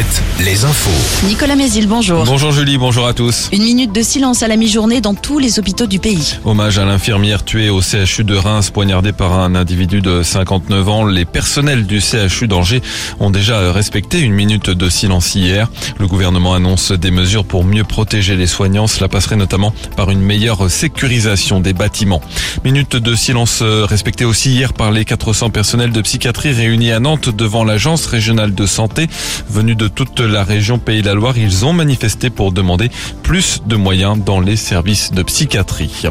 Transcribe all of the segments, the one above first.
Alouette, les infos. Nicolas Mézil, bonjour. Bonjour Julie, bonjour à tous. Une minute de silence à la mi-journée dans tous les hôpitaux du pays. Hommage à l'infirmière tuée au CHU de Reims, poignardée par un individu de 59 ans. Les personnels du CHU d'Angers ont déjà respecté une minute de silence hier. Le gouvernement annonce des mesures pour mieux protéger les soignants. Cela passerait notamment par une meilleure sécurisation des bâtiments. Minute de silence respectée aussi hier par les 400 personnels de psychiatrie réunis à Nantes devant l'agence régionale de santé. Venus de toute la région Pays de la Loire, ils ont manifesté pour demander plus de moyens dans les services de psychiatrie.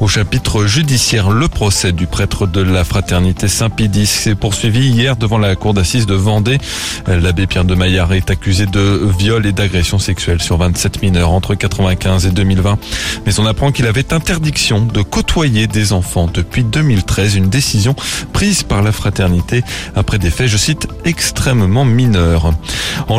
Au chapitre judiciaire, le procès du prêtre de la fraternité Saint-Pédis s'est poursuivi hier devant la cour d'assises de Vendée. L'abbé Pierre de Maillard est accusé de viol et d'agression sexuelle sur 27 mineurs entre 95 et 2020. Mais on apprend qu'il avait interdiction de côtoyer des enfants depuis 2013, une décision prise par la fraternité après des faits, je cite, extrêmement mineurs.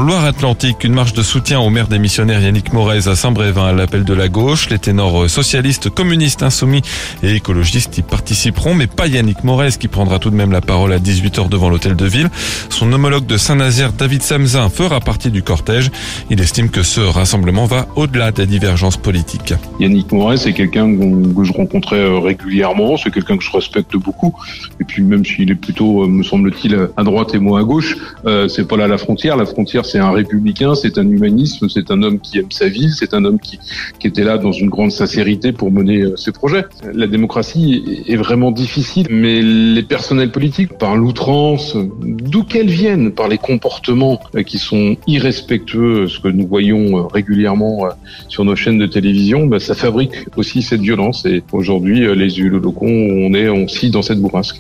Loire-Atlantique, une marche de soutien au maire démissionnaire Yannick Morez à Saint-Brévin à l'appel de la gauche. Les ténors socialistes, communistes, insoumis et écologistes y participeront, mais pas Yannick Morez qui prendra tout de même la parole à 18h devant l'hôtel de ville. Son homologue de Saint-Nazaire, David Samzin, fera partie du cortège. Il estime que ce rassemblement va au-delà des divergences politiques. Yannick Morez, c'est quelqu'un que je rencontrais euh, régulièrement, c'est quelqu'un que je respecte beaucoup. Et puis même s'il est plutôt, euh, me semble-t-il, à droite et moi à gauche, euh, c'est pas là la frontière. La frontière, c'est un républicain, c'est un humanisme, c'est un homme qui aime sa ville, c'est un homme qui, était là dans une grande sincérité pour mener euh, ses projets. La démocratie est vraiment difficile, mais les personnels politiques, par l'outrance, d'où qu'elles viennent, par les comportements euh, qui sont irrespectueux, ce que nous voyons euh, régulièrement sur nos chaînes de télévision, bah, ça fabrique aussi cette violence. Et aujourd'hui, les élus locaux, on est aussi dans cette bourrasque.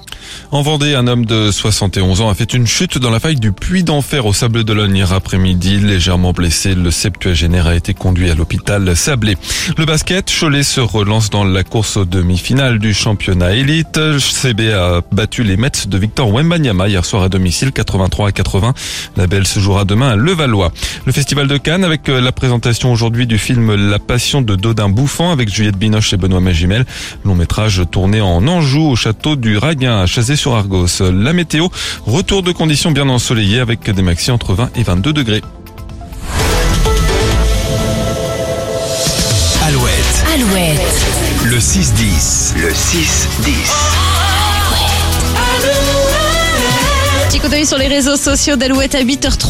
En Vendée, un homme de 71 ans a fait une chute dans la faille du puits d'enfer au Sable d'Olonne après-midi. Légèrement blessé, le septuagénaire a été conduit à l'hôpital Sablé. Le basket, Cholet se relance dans la course aux demi-finales du championnat élite. CB a battu les Mets de Victor Wembanyama hier soir à domicile, 83 à 80. La belle se jouera demain à Levallois. Le festival de Cannes avec la présentation aujourd'hui du film La Passion de Dodin Bouffant avec Juliette Binoche et Benoît Magimel. Long métrage tourné en Anjou au château du Raguin à Chazé-sur Argos. La météo, retour de conditions bien ensoleillées avec des maxi entre 20 et 22 degrés. Alouette, Alouette. le 6-10. Le 6-10. Petit coup d'œil sur les réseaux sociaux d'Alouette à 8h30.